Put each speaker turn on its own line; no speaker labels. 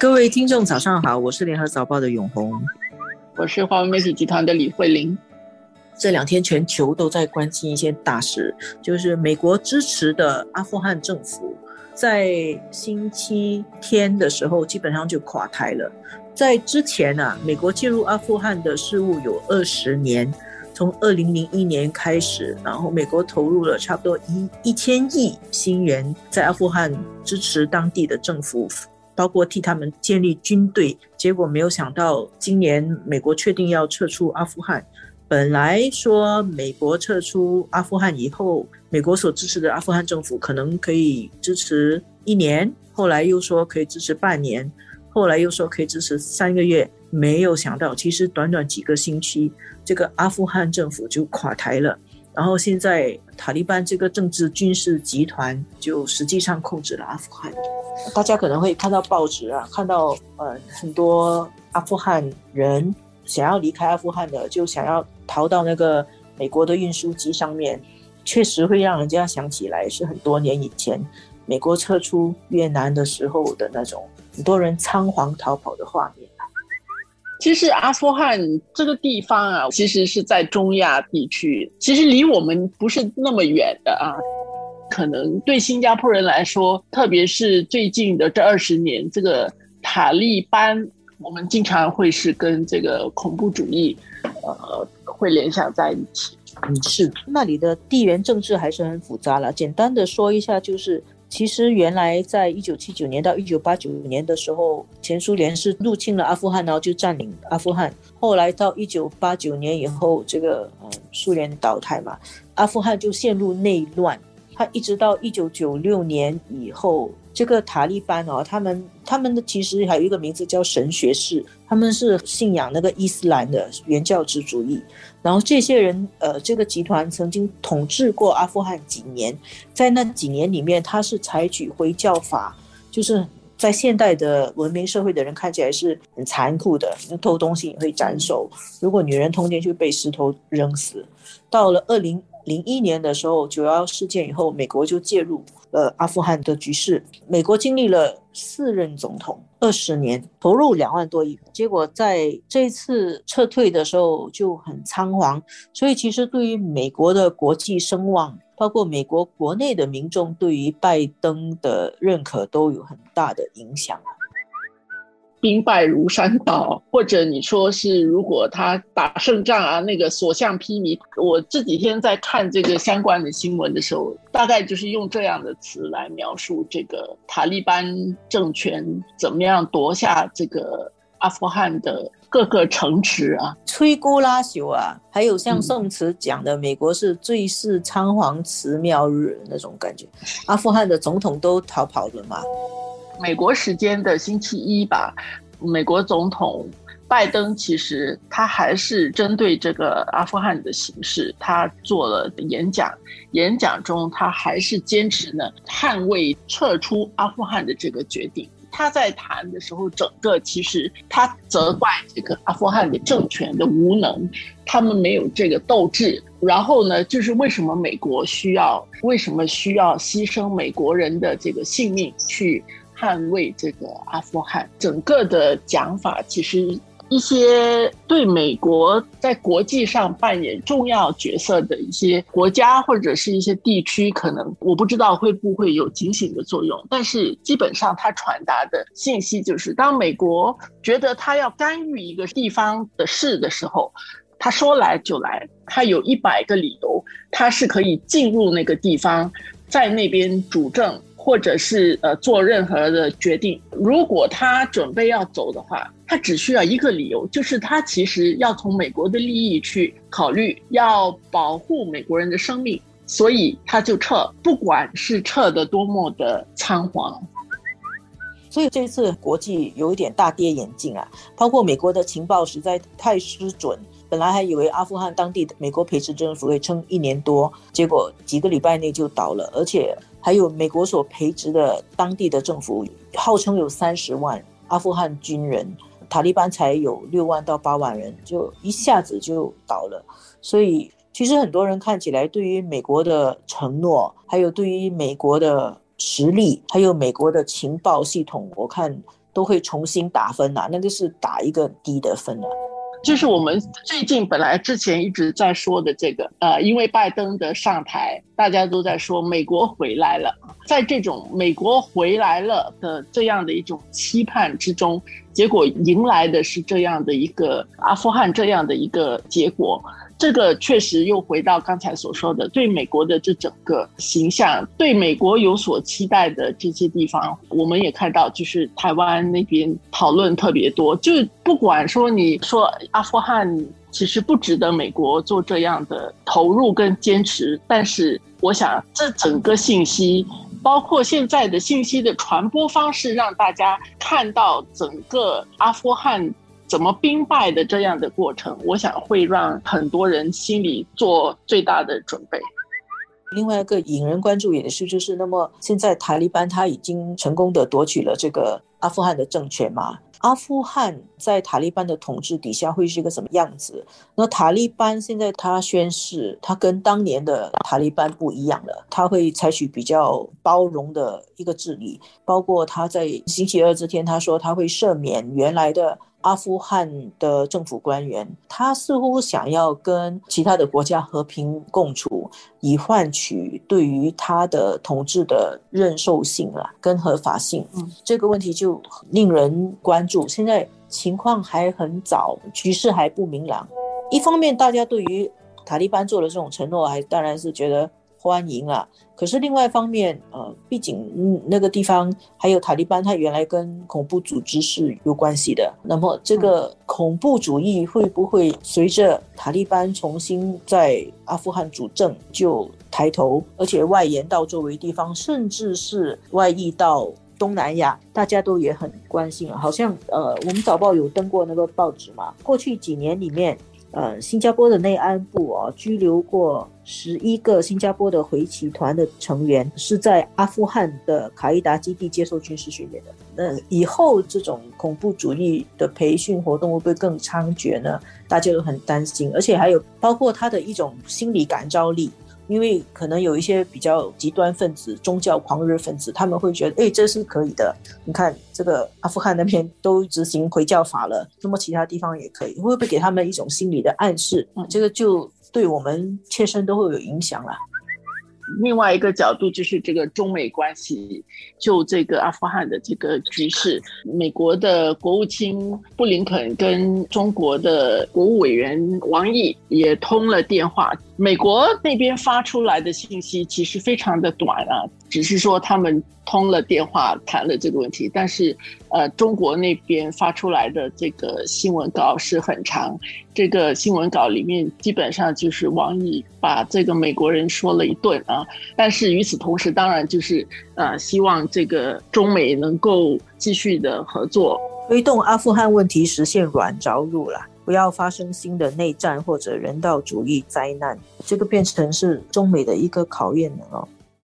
各位听众，早上好，我是联合早报的永红，
我是华文媒体集团的李慧玲。
这两天全球都在关心一些大事，就是美国支持的阿富汗政府，在星期天的时候基本上就垮台了。在之前啊，美国介入阿富汗的事务有二十年，从二零零一年开始，然后美国投入了差不多一一千亿新元在阿富汗支持当地的政府。包括替他们建立军队，结果没有想到，今年美国确定要撤出阿富汗。本来说美国撤出阿富汗以后，美国所支持的阿富汗政府可能可以支持一年，后来又说可以支持半年，后来又说可以支持三个月。没有想到，其实短短几个星期，这个阿富汗政府就垮台了。然后现在塔利班这个政治军事集团就实际上控制了阿富汗。大家可能会看到报纸啊，看到呃很多阿富汗人想要离开阿富汗的，就想要逃到那个美国的运输机上面，确实会让人家想起来是很多年以前美国撤出越南的时候的那种很多人仓皇逃跑的画面。
其实阿富汗这个地方啊，其实是在中亚地区，其实离我们不是那么远的啊。可能对新加坡人来说，特别是最近的这二十年，这个塔利班，我们经常会是跟这个恐怖主义，呃，会联想在一起。
嗯，是那里的地缘政治还是很复杂了。简单的说一下，就是其实原来在一九七九年到一九八九年的时候，前苏联是入侵了阿富汗，然后就占领阿富汗。后来到一九八九年以后，这个嗯苏联倒台嘛，阿富汗就陷入内乱。他一直到一九九六年以后，这个塔利班哦，他们他们的其实还有一个名字叫神学士，他们是信仰那个伊斯兰的原教旨主义。然后这些人，呃，这个集团曾经统治过阿富汗几年，在那几年里面，他是采取回教法，就是在现代的文明社会的人看起来是很残酷的，偷东西也会斩首，如果女人通奸就被石头扔死。到了二零。零一年的时候，九幺幺事件以后，美国就介入了阿富汗的局势。美国经历了四任总统，二十年，投入两万多亿，结果在这次撤退的时候就很仓皇。所以，其实对于美国的国际声望，包括美国国内的民众对于拜登的认可，都有很大的影响。
兵败如山倒，或者你说是如果他打胜仗啊，那个所向披靡。我这几天在看这个相关的新闻的时候，大概就是用这样的词来描述这个塔利班政权怎么样夺下这个阿富汗的各个城池啊，
摧枯拉朽啊，还有像宋词讲的，美国是最是仓皇辞庙日那种感觉，阿富汗的总统都逃跑了嘛。
美国时间的星期一吧，美国总统拜登其实他还是针对这个阿富汗的形势，他做了演讲。演讲中，他还是坚持呢捍卫撤出阿富汗的这个决定。他在谈的时候，整个其实他责怪这个阿富汗的政权的无能，他们没有这个斗志。然后呢，就是为什么美国需要，为什么需要牺牲美国人的这个性命去？捍卫这个阿富汗，整个的讲法其实一些对美国在国际上扮演重要角色的一些国家或者是一些地区，可能我不知道会不会有警醒的作用。但是基本上，它传达的信息就是，当美国觉得他要干预一个地方的事的时候，他说来就来，他有一百个理由，他是可以进入那个地方，在那边主政。或者是呃做任何的决定，如果他准备要走的话，他只需要一个理由，就是他其实要从美国的利益去考虑，要保护美国人的生命，所以他就撤，不管是撤的多么的仓皇。
所以这次国际有一点大跌眼镜啊，包括美国的情报实在太失准，本来还以为阿富汗当地的美国培植政府会撑一年多，结果几个礼拜内就倒了，而且。还有美国所培植的当地的政府，号称有三十万阿富汗军人，塔利班才有六万到八万人，就一下子就倒了。所以，其实很多人看起来，对于美国的承诺，还有对于美国的实力，还有美国的情报系统，我看都会重新打分呐，那个是打一个低的分啊。
就是我们最近本来之前一直在说的这个，呃，因为拜登的上台，大家都在说美国回来了，在这种美国回来了的这样的一种期盼之中，结果迎来的是这样的一个阿富汗这样的一个结果。这个确实又回到刚才所说的，对美国的这整个形象，对美国有所期待的这些地方，我们也看到，就是台湾那边讨论特别多。就不管说你说阿富汗其实不值得美国做这样的投入跟坚持，但是我想这整个信息，包括现在的信息的传播方式，让大家看到整个阿富汗。怎么兵败的这样的过程，我想会让很多人心里做最大的准备。
另外一个引人关注也是，就是那么现在塔利班他已经成功的夺取了这个阿富汗的政权嘛？阿富汗在塔利班的统治底下会是一个什么样子？那塔利班现在他宣誓，他跟当年的塔利班不一样了，他会采取比较包容的一个治理，包括他在星期二这天他说他会赦免原来的。阿富汗的政府官员，他似乎想要跟其他的国家和平共处，以换取对于他的统治的认受性啊，跟合法性。嗯，这个问题就令人关注。现在情况还很早，局势还不明朗。一方面，大家对于塔利班做的这种承诺，还当然是觉得。欢迎啊！可是另外一方面，呃，毕竟嗯那个地方还有塔利班，它原来跟恐怖组织是有关系的。那么这个恐怖主义会不会随着塔利班重新在阿富汗主政就抬头，而且外延到周围地方，甚至是外溢到东南亚？大家都也很关心啊。好像呃，我们早报有登过那个报纸嘛。过去几年里面。呃，新加坡的内安部哦，拘留过十一个新加坡的回旗团的成员，是在阿富汗的卡伊达基地接受军事训练的。那以后这种恐怖主义的培训活动会不会更猖獗呢？大家都很担心，而且还有包括他的一种心理感召力。因为可能有一些比较极端分子、宗教狂热分子，他们会觉得，哎，这是可以的。你看，这个阿富汗那边都执行回教法了，那么其他地方也可以，会不会给他们一种心理的暗示？这个就对我们切身都会有影响了。
另外一个角度就是这个中美关系，就这个阿富汗的这个局势，美国的国务卿布林肯跟中国的国务委员王毅也通了电话。美国那边发出来的信息其实非常的短啊，只是说他们通了电话谈了这个问题，但是呃，中国那边发出来的这个新闻稿是很长，这个新闻稿里面基本上就是王毅把这个美国人说了一顿啊，但是与此同时，当然就是呃，希望这个中美能够继续的合作，
推动阿富汗问题实现软着陆了。不要发生新的内战或者人道主义灾难，这个变成是中美的一个考验了哦。